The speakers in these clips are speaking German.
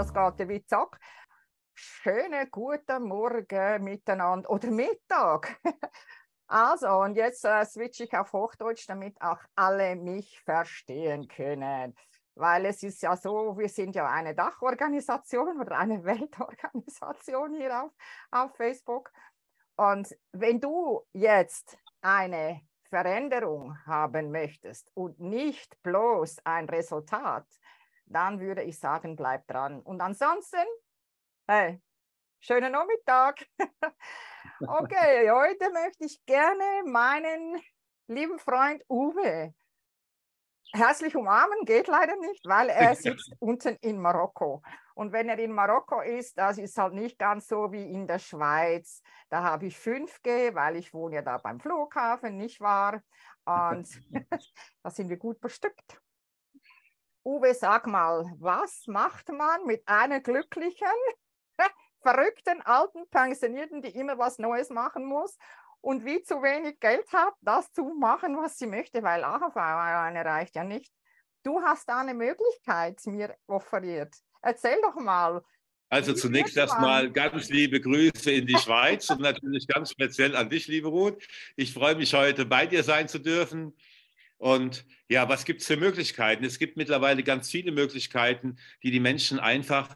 das geht ja wie zack. Schönen guten Morgen miteinander oder Mittag. Also, und jetzt äh, switche ich auf Hochdeutsch, damit auch alle mich verstehen können. Weil es ist ja so, wir sind ja eine Dachorganisation oder eine Weltorganisation hier auf, auf Facebook. Und wenn du jetzt eine Veränderung haben möchtest und nicht bloß ein Resultat, dann würde ich sagen, bleib dran. Und ansonsten, hey, schönen Nachmittag. okay, heute möchte ich gerne meinen lieben Freund Uwe herzlich umarmen, geht leider nicht, weil er sitzt unten in Marokko. Und wenn er in Marokko ist, das ist halt nicht ganz so wie in der Schweiz. Da habe ich 5G, weil ich wohne ja da beim Flughafen, nicht wahr? Und da sind wir gut bestückt. Uwe, sag mal, was macht man mit einer glücklichen, verrückten alten Pensionierten, die immer was Neues machen muss und wie zu wenig Geld hat, das zu machen, was sie möchte, weil AHV eine reicht ja nicht. Du hast da eine Möglichkeit mir offeriert. Erzähl doch mal. Also zunächst erstmal ganz liebe Grüße in die Schweiz und natürlich ganz speziell an dich, liebe Ruth. Ich freue mich heute bei dir sein zu dürfen. Und ja, was gibt es für Möglichkeiten? Es gibt mittlerweile ganz viele Möglichkeiten, die die Menschen einfach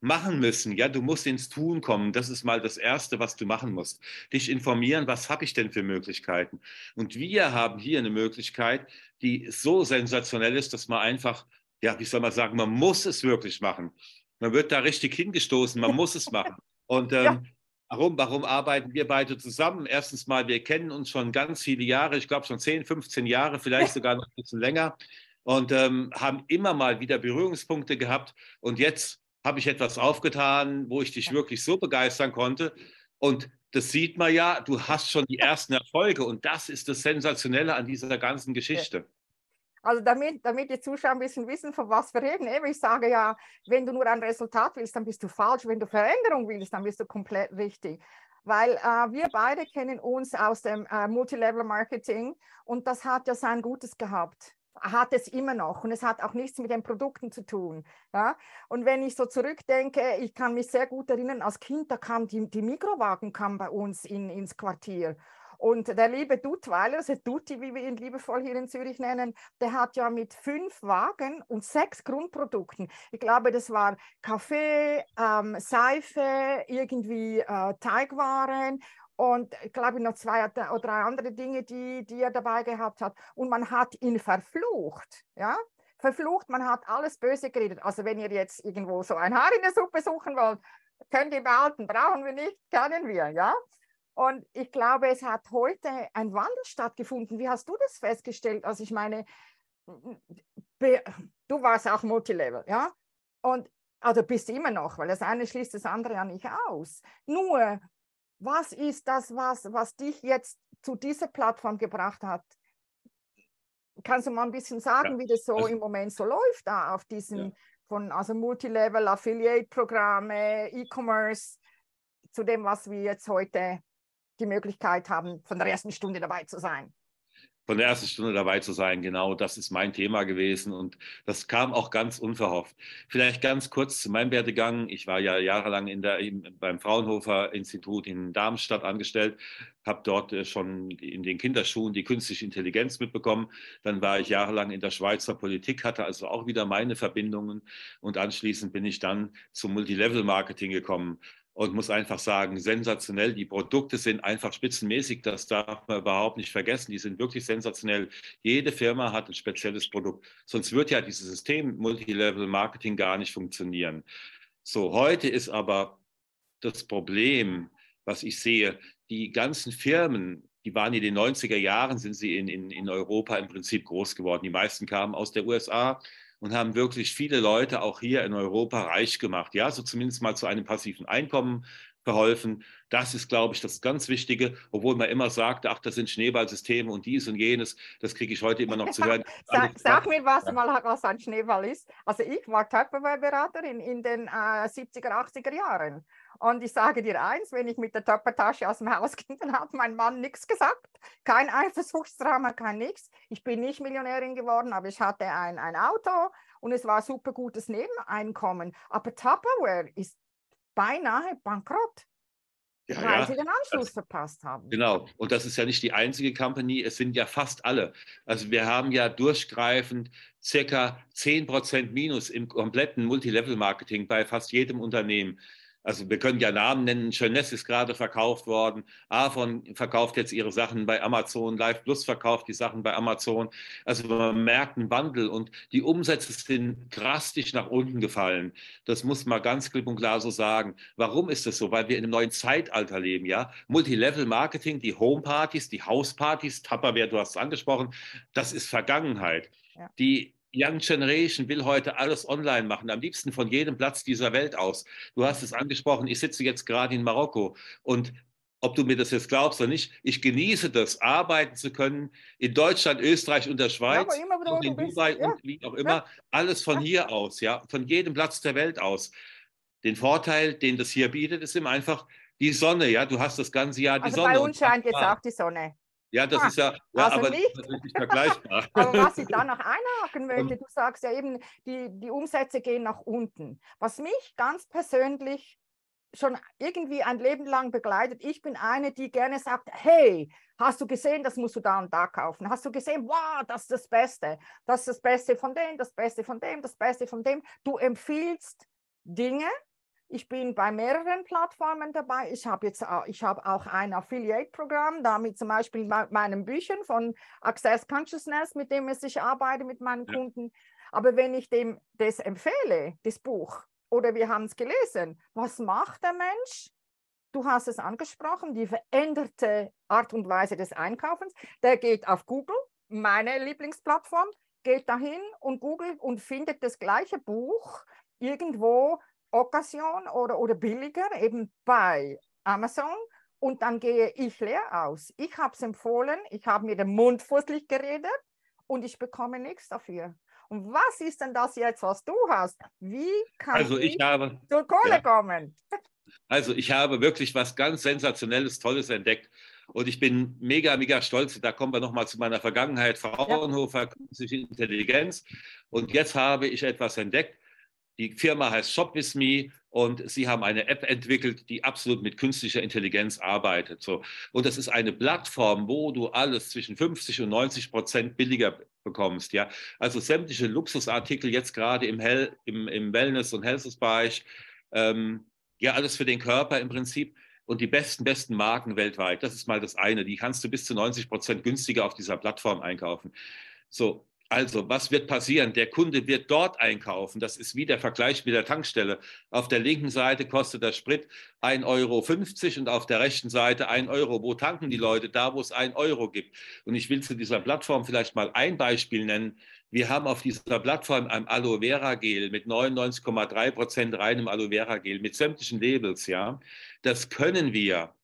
machen müssen. Ja, du musst ins Tun kommen. Das ist mal das Erste, was du machen musst. Dich informieren, was habe ich denn für Möglichkeiten? Und wir haben hier eine Möglichkeit, die so sensationell ist, dass man einfach, ja, wie soll man sagen, man muss es wirklich machen. Man wird da richtig hingestoßen, man muss es machen. Und ähm, ja. Warum, warum arbeiten wir beide zusammen? Erstens mal, wir kennen uns schon ganz viele Jahre, ich glaube schon 10, 15 Jahre, vielleicht sogar noch ein bisschen länger und ähm, haben immer mal wieder Berührungspunkte gehabt. Und jetzt habe ich etwas aufgetan, wo ich dich wirklich so begeistern konnte. Und das sieht man ja, du hast schon die ersten Erfolge und das ist das Sensationelle an dieser ganzen Geschichte. Also damit, damit die Zuschauer ein bisschen wissen, von was wir reden. Ich sage ja, wenn du nur ein Resultat willst, dann bist du falsch. Wenn du Veränderung willst, dann bist du komplett richtig. Weil äh, wir beide kennen uns aus dem äh, Multilevel Marketing und das hat ja sein Gutes gehabt hat es immer noch und es hat auch nichts mit den Produkten zu tun. Ja? Und wenn ich so zurückdenke, ich kann mich sehr gut erinnern, als Kind, da kam die, die Mikrowagen kam bei uns in, ins Quartier. Und der liebe Duttweiler, also Dutti, wie wir ihn liebevoll hier in Zürich nennen, der hat ja mit fünf Wagen und sechs Grundprodukten. Ich glaube, das war Kaffee, ähm, Seife, irgendwie äh, Teigwaren und ich glaube noch zwei oder drei andere Dinge, die, die er dabei gehabt hat. Und man hat ihn verflucht, ja, verflucht, man hat alles böse geredet. Also wenn ihr jetzt irgendwo so ein Haar in der Suppe suchen wollt, könnt ihr behalten, brauchen wir nicht, kennen wir, ja. Und ich glaube, es hat heute ein Wandel stattgefunden. Wie hast du das festgestellt? Also ich meine, du warst auch Multilevel, ja? Und also bist immer noch, weil das eine schließt das andere ja nicht aus. Nur was ist das, was, was dich jetzt zu dieser Plattform gebracht hat? Kannst du mal ein bisschen sagen, ja. wie das so also, im Moment so läuft, da auf diesen ja. von also Multilevel, Affiliate-Programme, E-Commerce, zu dem, was wir jetzt heute die Möglichkeit haben, von der ersten Stunde dabei zu sein? von der ersten Stunde dabei zu sein. Genau, das ist mein Thema gewesen und das kam auch ganz unverhofft. Vielleicht ganz kurz zu meinem Werdegang. Ich war ja jahrelang in der, beim Fraunhofer Institut in Darmstadt angestellt, habe dort äh, schon in den Kinderschuhen die künstliche Intelligenz mitbekommen. Dann war ich jahrelang in der Schweizer Politik, hatte also auch wieder meine Verbindungen und anschließend bin ich dann zum Multilevel-Marketing gekommen und muss einfach sagen, sensationell. Die Produkte sind einfach spitzenmäßig, das darf man überhaupt nicht vergessen. Die sind wirklich sensationell. Jede Firma hat ein spezielles Produkt. Sonst wird ja dieses System Multilevel Marketing gar nicht funktionieren. So, heute ist aber das Problem, was ich sehe, die ganzen Firmen, die waren in den 90er Jahren, sind sie in, in, in Europa im Prinzip groß geworden. Die meisten kamen aus der USA, und haben wirklich viele Leute auch hier in Europa reich gemacht. Ja, so zumindest mal zu einem passiven Einkommen verholfen. Das ist, glaube ich, das ganz Wichtige, obwohl man immer sagt, ach, das sind Schneeballsysteme und dies und jenes. Das kriege ich heute immer noch zu hören. sag, sag, mir, was ja. mal was ein Schneeball ist. Also ich war Tupperware-Beraterin in den äh, 70er, 80er Jahren. Und ich sage dir eins, wenn ich mit der Töppertasche aus dem Haus ging, dann hat mein Mann nichts gesagt. Kein Eifersuchtsdrama, kein nichts. Ich bin nicht Millionärin geworden, aber ich hatte ein, ein Auto und es war super gutes Nebeneinkommen. Aber Tupperware ist beinahe bankrott. Ja, weil ja. sie den Anschluss das, verpasst haben. Genau. Und das ist ja nicht die einzige Company, es sind ja fast alle. Also wir haben ja durchgreifend circa 10% Minus im kompletten Multilevel-Marketing bei fast jedem Unternehmen. Also wir können ja Namen nennen. Jeunesse ist gerade verkauft worden. Avon verkauft jetzt ihre Sachen bei Amazon. Live Plus verkauft die Sachen bei Amazon. Also man merkt einen Wandel und die Umsätze sind drastisch nach unten gefallen. Das muss man ganz klipp und klar so sagen. Warum ist das so? Weil wir in einem neuen Zeitalter leben, ja. Multilevel Marketing, die Homepartys, die Hauspartys, Tupperware, du hast es angesprochen, das ist Vergangenheit. Ja. Die Young Generation will heute alles online machen, am liebsten von jedem Platz dieser Welt aus. Du hast es angesprochen, ich sitze jetzt gerade in Marokko und ob du mir das jetzt glaubst oder nicht, ich genieße das, arbeiten zu können in Deutschland, Österreich und der Schweiz, ja, immer, und in Dubai ja. und wie auch immer, ja. alles von hier aus, ja, von jedem Platz der Welt aus. Den Vorteil, den das hier bietet, ist immer einfach die Sonne, ja, du hast das ganze Jahr die also Sonne. Bei uns scheint jetzt auch die Sonne. Ja, das ah, ist ja, ja also aber nicht. Das ist nicht vergleichbar. aber was ich da noch einhaken möchte, du sagst ja eben, die, die Umsätze gehen nach unten. Was mich ganz persönlich schon irgendwie ein Leben lang begleitet. Ich bin eine, die gerne sagt, hey, hast du gesehen, das musst du da und da kaufen. Hast du gesehen, wow, das ist das Beste. Das ist das Beste von dem, das Beste von dem, das Beste von dem. Du empfiehlst Dinge, ich bin bei mehreren Plattformen dabei. Ich habe jetzt ich habe auch ein Affiliate-Programm, damit zum Beispiel meinen Büchern von Access Consciousness, mit dem ich arbeite mit meinen ja. Kunden. Aber wenn ich dem das empfehle, das Buch, oder wir haben es gelesen, was macht der Mensch? Du hast es angesprochen, die veränderte Art und Weise des Einkaufens. Der geht auf Google, meine Lieblingsplattform, geht dahin und googelt und findet das gleiche Buch irgendwo Occasion oder, oder billiger, eben bei Amazon. Und dann gehe ich leer aus. Ich habe es empfohlen, ich habe mir den Mund fußlich geredet und ich bekomme nichts dafür. Und was ist denn das jetzt, was du hast? Wie kann also ich, ich habe, zur Kohle ja. kommen? Also ich habe wirklich was ganz Sensationelles, Tolles entdeckt. Und ich bin mega, mega stolz. Da kommen wir nochmal zu meiner Vergangenheit, Fraunhofer, künstliche Intelligenz. Und jetzt habe ich etwas entdeckt, die Firma heißt Shop With Me und sie haben eine App entwickelt, die absolut mit künstlicher Intelligenz arbeitet. So. Und das ist eine Plattform, wo du alles zwischen 50 und 90 Prozent billiger bekommst. Ja? Also sämtliche Luxusartikel jetzt gerade im, Hell, im, im Wellness- und Health-Bereich, ähm, ja, alles für den Körper im Prinzip und die besten, besten Marken weltweit. Das ist mal das eine. Die kannst du bis zu 90 Prozent günstiger auf dieser Plattform einkaufen. So, also, was wird passieren? Der Kunde wird dort einkaufen. Das ist wie der Vergleich mit der Tankstelle. Auf der linken Seite kostet der Sprit 1,50 Euro und auf der rechten Seite 1 Euro. Wo tanken die Leute? Da, wo es 1 Euro gibt. Und ich will zu dieser Plattform vielleicht mal ein Beispiel nennen. Wir haben auf dieser Plattform ein Aloe Vera Gel mit 99,3 Prozent reinem Aloe Vera Gel mit sämtlichen Labels. Ja, das können wir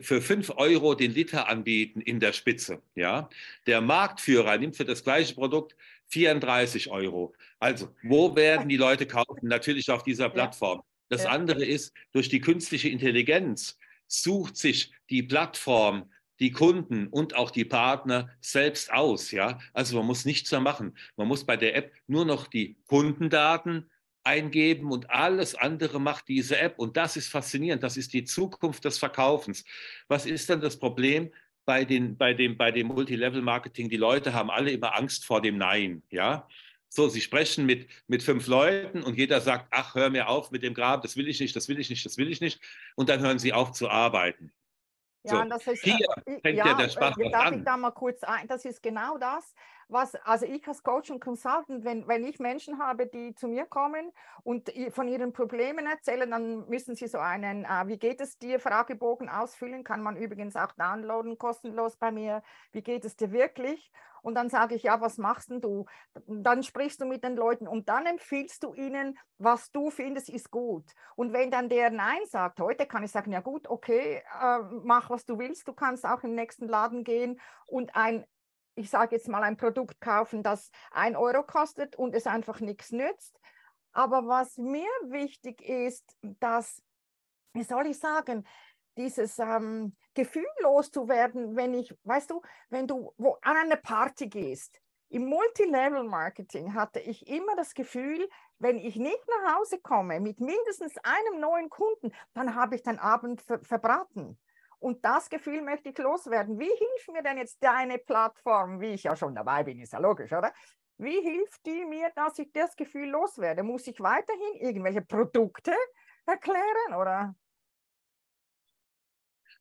für 5 Euro den Liter anbieten in der Spitze. Ja? Der Marktführer nimmt für das gleiche Produkt 34 Euro. Also, wo werden die Leute kaufen? Natürlich auf dieser Plattform. Das andere ist, durch die künstliche Intelligenz sucht sich die Plattform die Kunden und auch die Partner selbst aus. Ja? Also man muss nichts mehr machen. Man muss bei der App nur noch die Kundendaten eingeben und alles andere macht diese App. Und das ist faszinierend. Das ist die Zukunft des Verkaufens. Was ist denn das Problem bei, den, bei dem, bei dem Multilevel-Marketing? Die Leute haben alle immer Angst vor dem Nein. Ja? So, sie sprechen mit, mit fünf Leuten und jeder sagt, ach, hör mir auf mit dem Grab, das will ich nicht, das will ich nicht, das will ich nicht. Und dann hören sie auf zu arbeiten. Ja, so, das ist, hier äh, fängt ja, ja der Spaß darf an. ich da mal kurz ein, das ist genau das, was, also ich als Coach und Consultant, wenn, wenn ich Menschen habe, die zu mir kommen und von ihren Problemen erzählen, dann müssen sie so einen, äh, wie geht es dir, Fragebogen ausfüllen, kann man übrigens auch downloaden, kostenlos bei mir, wie geht es dir wirklich? Und dann sage ich, ja, was machst denn du? Dann sprichst du mit den Leuten und dann empfiehlst du ihnen, was du findest, ist gut. Und wenn dann der Nein sagt, heute kann ich sagen, ja gut, okay, äh, mach, was du willst, du kannst auch im nächsten Laden gehen und ein ich sage jetzt mal, ein Produkt kaufen, das ein Euro kostet und es einfach nichts nützt. Aber was mir wichtig ist, dass, wie soll ich sagen, dieses ähm, Gefühl loszuwerden, wenn ich, weißt du, wenn du wo an eine Party gehst, Im Multilevel-Marketing hatte ich immer das Gefühl, wenn ich nicht nach Hause komme mit mindestens einem neuen Kunden, dann habe ich den Abend ver verbraten. Und das Gefühl möchte ich loswerden. Wie hilft mir denn jetzt deine Plattform, wie ich ja schon dabei bin, ist ja logisch, oder? Wie hilft die mir, dass ich das Gefühl loswerde? Muss ich weiterhin irgendwelche Produkte erklären oder?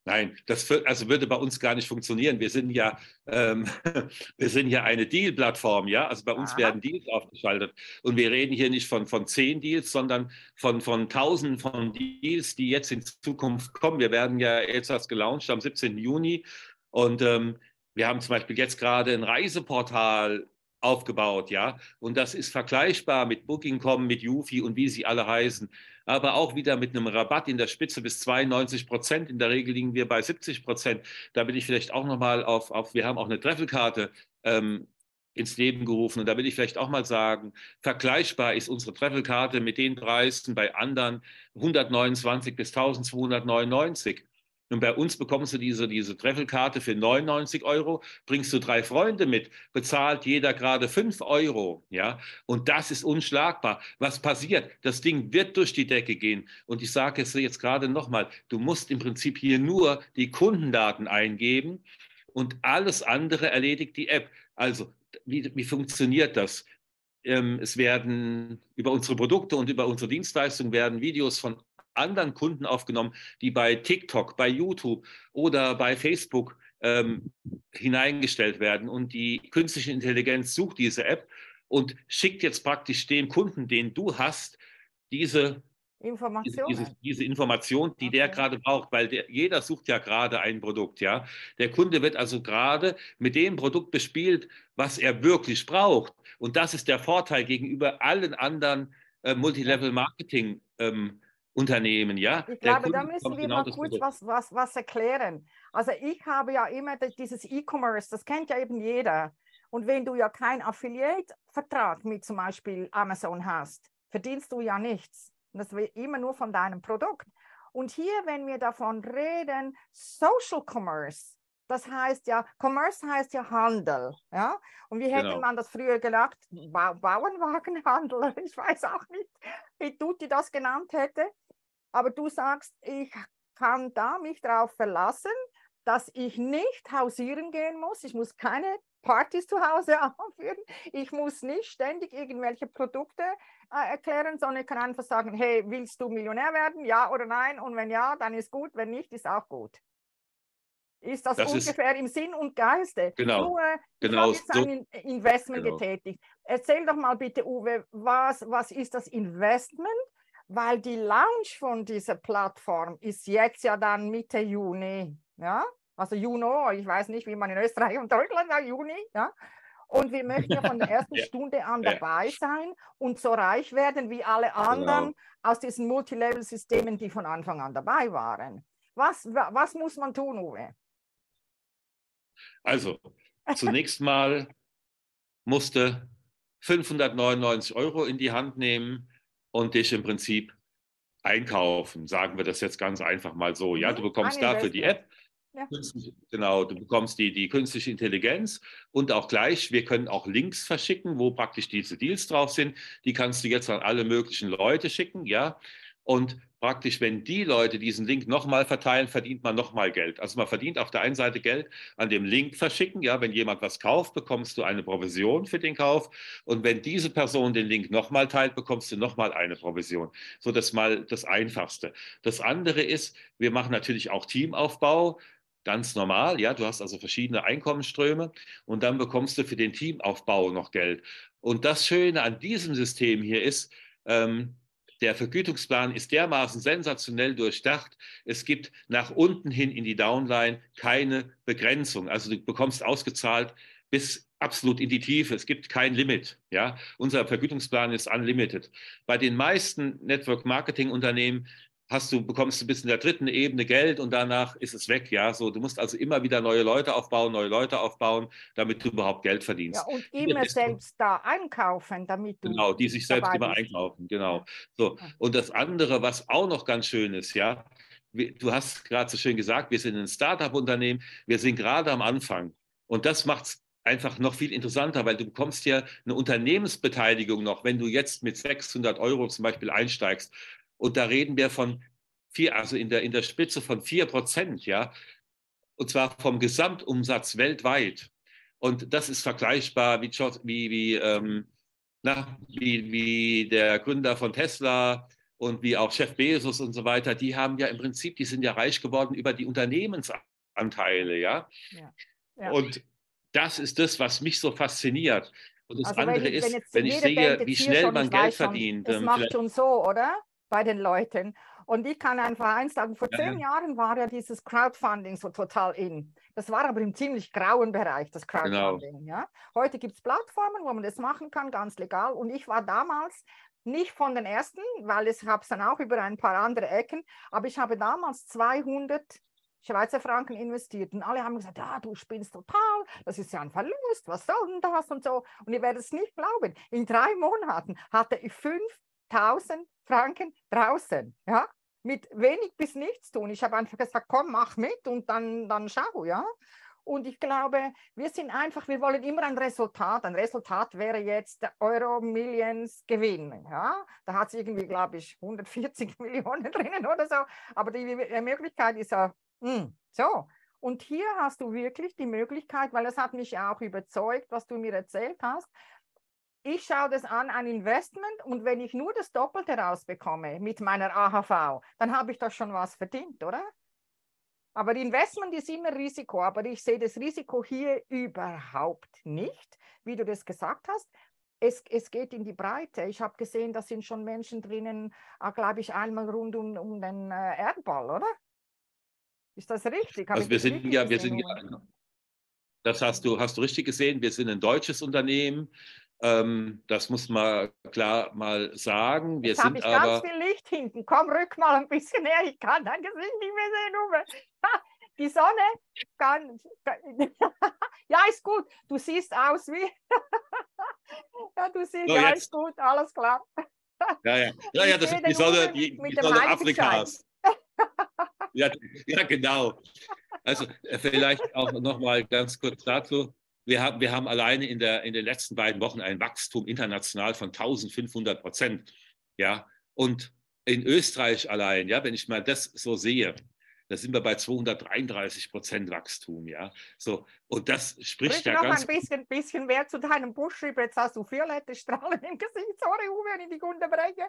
Nein, das also würde bei uns gar nicht funktionieren. Wir sind ja, ähm, wir sind ja eine Deal-Plattform, ja. Also bei uns Aha. werden Deals aufgeschaltet. Und wir reden hier nicht von, von zehn Deals, sondern von, von tausenden von Deals, die jetzt in Zukunft kommen. Wir werden ja jetzt erst gelauncht am 17. Juni. Und ähm, wir haben zum Beispiel jetzt gerade ein Reiseportal aufgebaut, ja. Und das ist vergleichbar mit Booking.com, mit Yufi und wie sie alle heißen aber auch wieder mit einem Rabatt in der Spitze bis 92 Prozent. In der Regel liegen wir bei 70 Prozent. Da will ich vielleicht auch nochmal auf, auf, wir haben auch eine Treffelkarte ähm, ins Leben gerufen. Und da will ich vielleicht auch mal sagen, vergleichbar ist unsere Treffelkarte mit den Preisen bei anderen 129 bis 1299. Und bei uns bekommst du diese, diese Treffelkarte für 99 Euro, bringst du drei Freunde mit, bezahlt jeder gerade 5 Euro. Ja? Und das ist unschlagbar. Was passiert? Das Ding wird durch die Decke gehen. Und ich sage es jetzt gerade nochmal, du musst im Prinzip hier nur die Kundendaten eingeben und alles andere erledigt die App. Also, wie, wie funktioniert das? Ähm, es werden über unsere Produkte und über unsere Dienstleistungen werden Videos von anderen Kunden aufgenommen, die bei TikTok, bei YouTube oder bei Facebook ähm, hineingestellt werden. Und die künstliche Intelligenz sucht diese App und schickt jetzt praktisch dem Kunden, den du hast, diese Information, diese, diese, Information, die okay. der gerade braucht, weil der, jeder sucht ja gerade ein Produkt, ja. Der Kunde wird also gerade mit dem Produkt bespielt, was er wirklich braucht. Und das ist der Vorteil gegenüber allen anderen äh, Multilevel-Marketing ähm, Unternehmen, ja. Ich glaube, da müssen wir genau mal kurz was, was, was erklären. Also ich habe ja immer dieses E-Commerce, das kennt ja eben jeder. Und wenn du ja keinen Affiliate-Vertrag mit zum Beispiel Amazon hast, verdienst du ja nichts. Das wird immer nur von deinem Produkt. Und hier, wenn wir davon reden, Social Commerce, das heißt ja, Commerce heißt ja Handel, ja. Und wie hätte genau. man das früher gedacht? Ba Bauernwagenhandel, ich weiß auch nicht, wie Tutti das genannt hätte. Aber du sagst, ich kann da mich darauf verlassen, dass ich nicht hausieren gehen muss. Ich muss keine Partys zu Hause anführen. Ich muss nicht ständig irgendwelche Produkte äh, erklären, sondern ich kann einfach sagen, hey, willst du Millionär werden? Ja oder nein? Und wenn ja, dann ist gut. Wenn nicht, ist auch gut. Ist das, das ungefähr ist, im Sinn und Geiste? Genau. Uwe, genau ich habe jetzt ein Investment genau. getätigt. Erzähl doch mal bitte, Uwe, was, was ist das Investment weil die Launch von dieser Plattform ist jetzt ja dann Mitte Juni, ja, also Juno, ich weiß nicht, wie man in Österreich und Deutschland sagt, Juni, ja. Und wir möchten ja von der ersten ja. Stunde an dabei sein und so reich werden wie alle genau. anderen genau. aus diesen Multilevel-Systemen, die von Anfang an dabei waren. Was, was muss man tun, Uwe? Also, zunächst mal musste 599 Euro in die Hand nehmen und dich im Prinzip einkaufen. Sagen wir das jetzt ganz einfach mal so. Ja, du mhm. bekommst dafür die App. Ja. Genau, du bekommst die, die künstliche Intelligenz und auch gleich, wir können auch Links verschicken, wo praktisch diese Deals drauf sind. Die kannst du jetzt an alle möglichen Leute schicken, ja. Und praktisch, wenn die Leute diesen Link nochmal verteilen, verdient man nochmal Geld. Also man verdient auf der einen Seite Geld an dem Link verschicken. Ja, wenn jemand was kauft, bekommst du eine Provision für den Kauf. Und wenn diese Person den Link nochmal teilt, bekommst du nochmal eine Provision. So, das mal das Einfachste. Das andere ist, wir machen natürlich auch Teamaufbau. Ganz normal, ja, du hast also verschiedene Einkommensströme und dann bekommst du für den Teamaufbau noch Geld. Und das Schöne an diesem System hier ist, ähm, der Vergütungsplan ist dermaßen sensationell durchdacht. Es gibt nach unten hin in die Downline keine Begrenzung. Also du bekommst ausgezahlt bis absolut in die Tiefe. Es gibt kein Limit. Ja? Unser Vergütungsplan ist unlimited. Bei den meisten Network Marketing Unternehmen hast du, bekommst du bis in der dritten Ebene Geld und danach ist es weg. Ja, so, du musst also immer wieder neue Leute aufbauen, neue Leute aufbauen, damit du überhaupt Geld verdienst. Ja, und immer selbst da einkaufen, damit du. Genau, die sich selbst immer bist. einkaufen, genau. So. Und das andere, was auch noch ganz schön ist, ja, du hast gerade so schön gesagt, wir sind ein Startup-Unternehmen, wir sind gerade am Anfang. Und das macht es einfach noch viel interessanter, weil du bekommst ja eine Unternehmensbeteiligung noch, wenn du jetzt mit 600 Euro zum Beispiel einsteigst. Und da reden wir von vier, also in der, in der Spitze von vier Prozent, ja. Und zwar vom Gesamtumsatz weltweit. Und das ist vergleichbar wie, wie, wie, ähm, na, wie, wie der Gründer von Tesla und wie auch Chef Bezos und so weiter. Die haben ja im Prinzip, die sind ja reich geworden über die Unternehmensanteile, ja. ja, ja. Und das ist das, was mich so fasziniert. Und das also andere wenn, ist, wenn, wenn ich sehe, wie schnell man Geld verdient. Das ähm, macht schon so, oder? Bei den Leuten. Und ich kann einfach eins sagen, vor zehn ja. Jahren war ja dieses Crowdfunding so total in. Das war aber im ziemlich grauen Bereich, das genau. Crowdfunding. Genau. Ja? Heute gibt es Plattformen, wo man das machen kann, ganz legal. Und ich war damals nicht von den ersten, weil ich habe es dann auch über ein paar andere Ecken, aber ich habe damals 200 Schweizer Franken investiert. Und alle haben gesagt, ja, du spinnst total, das ist ja ein Verlust, was soll denn das und so. Und ihr werdet es nicht glauben, in drei Monaten hatte ich 5000 Franken draußen, ja, mit wenig bis nichts tun. Ich habe einfach gesagt, komm, mach mit und dann, dann schau, ja. Und ich glaube, wir sind einfach, wir wollen immer ein Resultat. Ein Resultat wäre jetzt Euro Millions Gewinn. Ja? Da hat es irgendwie, glaube ich, 140 Millionen drinnen oder so. Aber die Möglichkeit ist ja Mm, so, und hier hast du wirklich die Möglichkeit, weil es hat mich auch überzeugt, was du mir erzählt hast. Ich schaue das an, ein Investment, und wenn ich nur das Doppelte rausbekomme mit meiner AHV, dann habe ich doch schon was verdient, oder? Aber Investment ist immer Risiko, aber ich sehe das Risiko hier überhaupt nicht, wie du das gesagt hast. Es, es geht in die Breite. Ich habe gesehen, da sind schon Menschen drinnen, äh, glaube ich, einmal rund um, um den äh, Erdball, oder? Ist das richtig? Also wir sind ja, wir sind ja, das hast du, hast du richtig gesehen. Wir sind ein deutsches Unternehmen. Ähm, das muss man klar mal sagen. Wir Jetzt sind ich aber. ganz viel Licht hinten. Komm, rück mal ein bisschen näher. Ich kann dein Gesicht nicht mehr sehen, Uwe. Die Sonne kann. ja, ist gut. Du siehst aus wie. ja, du siehst so, alles gut, alles klar. ja, ja, ja, ja das ist die Sonne, die, die Sonne Afrikas ja, ja, genau. Also äh, vielleicht auch noch mal ganz kurz dazu. Wir haben, wir haben alleine in, der, in den letzten beiden Wochen ein Wachstum international von 1500 Prozent. Ja, und in Österreich allein, ja, wenn ich mal das so sehe, da sind wir bei 233 Prozent Wachstum, ja. So, und das spricht ja noch ganz... ein bisschen, bisschen mehr zu deinem Buschschrieb. Jetzt hast du violette Strahlen im Gesicht. Sorry, Uwe, wenn ich dich unterbreche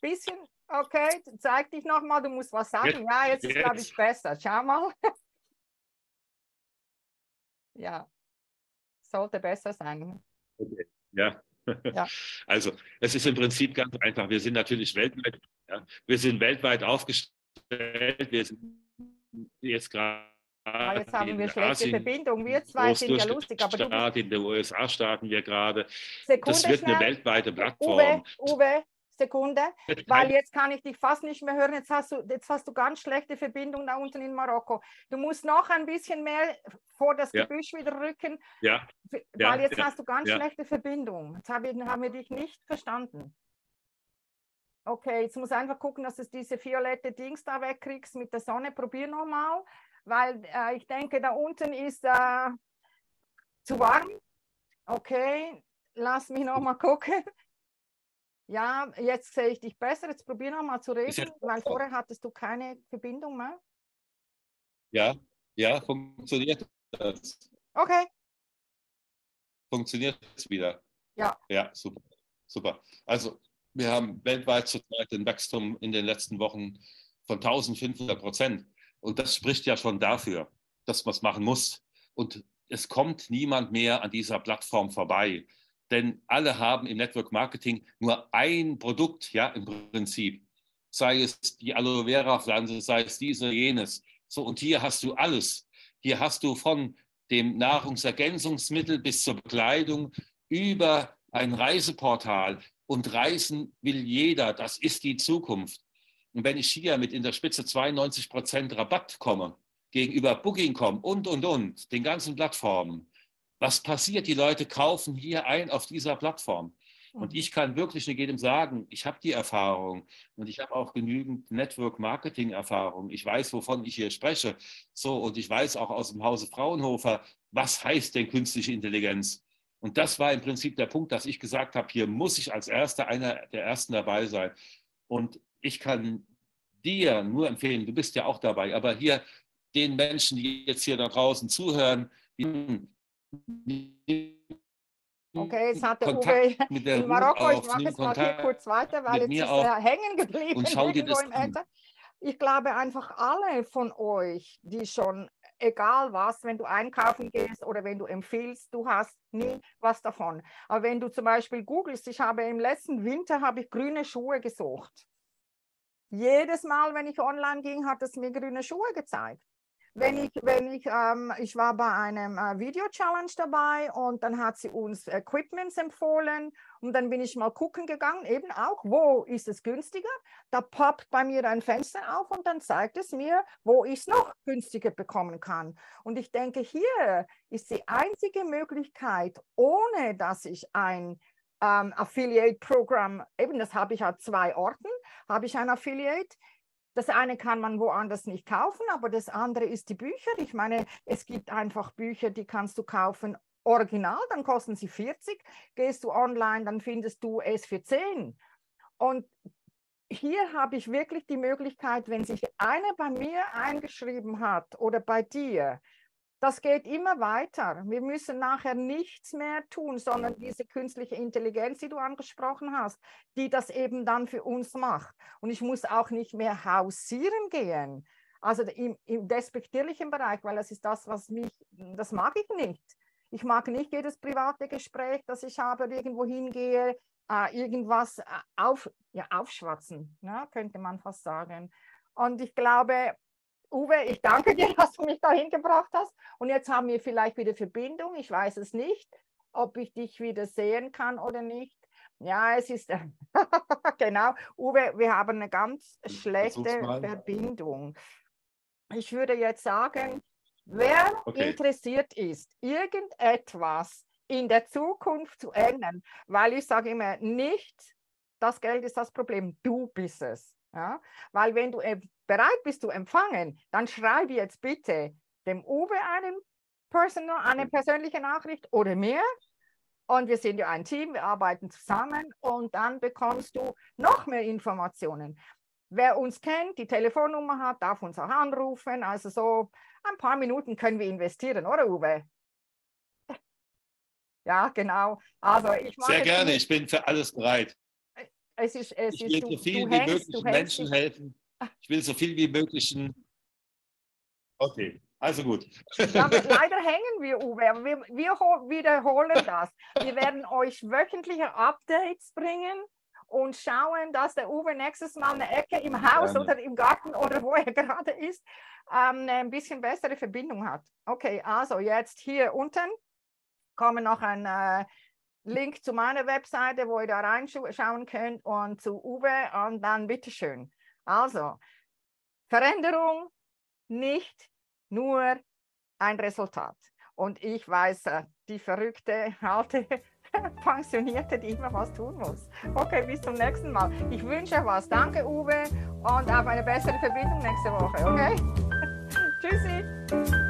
bisschen, okay, zeig dich nochmal, du musst was sagen. Jetzt, ja, jetzt, jetzt. ist, glaube ich, besser. Schau mal. ja, sollte besser sein. Okay. Ja. ja. Also, es ist im Prinzip ganz einfach. Wir sind natürlich weltweit, ja, wir sind weltweit aufgestellt. Wir sind jetzt gerade Ah, jetzt haben wir schlechte Asien, Verbindung. Wir zwei sind ja lustig. Aber Staat, in den USA starten wir gerade. Sekunde das wird schnell. eine weltweite Plattform. Uwe, Uwe, Sekunde, weil jetzt kann ich dich fast nicht mehr hören. Jetzt hast du, jetzt hast du ganz schlechte Verbindung da unten in Marokko. Du musst noch ein bisschen mehr vor das ja. Gebüsch wieder rücken, ja. weil ja. jetzt ja. hast du ganz schlechte Verbindung. Jetzt haben, haben wir dich nicht verstanden. Okay, jetzt muss einfach gucken, dass du diese violette Dings da wegkriegst mit der Sonne. Probier nochmal, weil äh, ich denke, da unten ist äh, zu warm. Okay, lass mich nochmal gucken. Ja, jetzt sehe ich dich besser. Jetzt probier noch mal zu reden, weil vorher hattest du keine Verbindung mehr. Ja, ja, funktioniert das. Okay. Funktioniert es wieder? Ja. Ja, super. Super. Also, wir haben weltweit zurzeit ein Wachstum in den letzten Wochen von 1500 Prozent. Und das spricht ja schon dafür, dass man es machen muss. Und es kommt niemand mehr an dieser Plattform vorbei denn alle haben im Network Marketing nur ein Produkt, ja, im Prinzip. Sei es die Aloe Vera Pflanze, sei es diese, jenes. So, und hier hast du alles. Hier hast du von dem Nahrungsergänzungsmittel bis zur Bekleidung über ein Reiseportal. Und reisen will jeder. Das ist die Zukunft. Und wenn ich hier mit in der Spitze 92 Prozent Rabatt komme, gegenüber Booking.com und, und, und, den ganzen Plattformen, was passiert? Die Leute kaufen hier ein auf dieser Plattform. Und mhm. ich kann wirklich jedem sagen, ich habe die Erfahrung und ich habe auch genügend Network-Marketing-Erfahrung. Ich weiß, wovon ich hier spreche. So, und ich weiß auch aus dem Hause Fraunhofer, was heißt denn künstliche Intelligenz? Und das war im Prinzip der Punkt, dass ich gesagt habe, hier muss ich als Erster einer der Ersten dabei sein. Und ich kann dir nur empfehlen, du bist ja auch dabei, aber hier den Menschen, die jetzt hier da draußen zuhören, die Okay, jetzt hat der Uwe in Marokko, ich mache jetzt mal hier kurz weiter, weil jetzt ist er hängen geblieben und schau dir das an. Ich glaube einfach alle von euch, die schon, egal was, wenn du einkaufen gehst oder wenn du empfiehlst, du hast nie was davon. Aber wenn du zum Beispiel googelst, ich habe im letzten Winter habe ich grüne Schuhe gesucht. Jedes Mal, wenn ich online ging, hat es mir grüne Schuhe gezeigt wenn ich, wenn ich, ähm, ich war bei einem äh, Video-Challenge dabei und dann hat sie uns Equipments empfohlen und dann bin ich mal gucken gegangen, eben auch, wo ist es günstiger? Da poppt bei mir ein Fenster auf und dann zeigt es mir, wo ich es noch günstiger bekommen kann. Und ich denke, hier ist die einzige Möglichkeit, ohne dass ich ein ähm, Affiliate-Programm, eben das habe ich an zwei Orten, habe ich ein Affiliate, das eine kann man woanders nicht kaufen, aber das andere ist die Bücher. Ich meine, es gibt einfach Bücher, die kannst du kaufen original, dann kosten sie 40. Gehst du online, dann findest du es für 10. Und hier habe ich wirklich die Möglichkeit, wenn sich einer bei mir eingeschrieben hat oder bei dir, das geht immer weiter. Wir müssen nachher nichts mehr tun, sondern diese künstliche Intelligenz, die du angesprochen hast, die das eben dann für uns macht. Und ich muss auch nicht mehr hausieren gehen. Also im, im despektierlichen Bereich, weil das ist das, was mich, das mag ich nicht. Ich mag nicht jedes private Gespräch, das ich habe, irgendwo hingehe, äh, irgendwas äh, auf, ja, aufschwatzen, ne, könnte man fast sagen. Und ich glaube, Uwe, ich danke dir, dass du mich dahin gebracht hast. Und jetzt haben wir vielleicht wieder Verbindung. Ich weiß es nicht, ob ich dich wieder sehen kann oder nicht. Ja, es ist genau. Uwe, wir haben eine ganz schlechte Verbindung. Ich würde jetzt sagen, wer okay. interessiert ist, irgendetwas in der Zukunft zu ändern, weil ich sage immer, nicht das Geld ist das Problem, du bist es. Ja? Weil wenn du äh, bereit bist zu empfangen, dann schreibe jetzt bitte dem Uwe einen Personal, eine persönliche Nachricht oder mir. Und wir sind ja ein Team, wir arbeiten zusammen und dann bekommst du noch mehr Informationen. Wer uns kennt, die Telefonnummer hat, darf uns auch anrufen. Also so ein paar Minuten können wir investieren, oder Uwe? Ja, genau. Also ich Sehr gerne, ich bin für alles bereit. Es ist, es ich will ist, so viel wie hängst, möglich Menschen dich. helfen. Ich will so viel wie möglich. Okay, also gut. Ja, leider hängen wir, Uwe, aber wir, wir wiederholen das. Wir werden euch wöchentliche Updates bringen und schauen, dass der Uwe nächstes Mal eine Ecke im Haus Gerne. oder im Garten oder wo er gerade ist, ähm, ein bisschen bessere Verbindung hat. Okay, also jetzt hier unten kommen noch ein äh, Link zu meiner Webseite, wo ihr da reinschauen könnt und zu Uwe und dann bitteschön. Also, Veränderung nicht nur ein Resultat. Und ich weiß, äh, die verrückte, alte Pensionierte, die immer was tun muss. Okay, bis zum nächsten Mal. Ich wünsche was. Danke, Uwe, und auf eine bessere Verbindung nächste Woche. Okay? Tschüssi.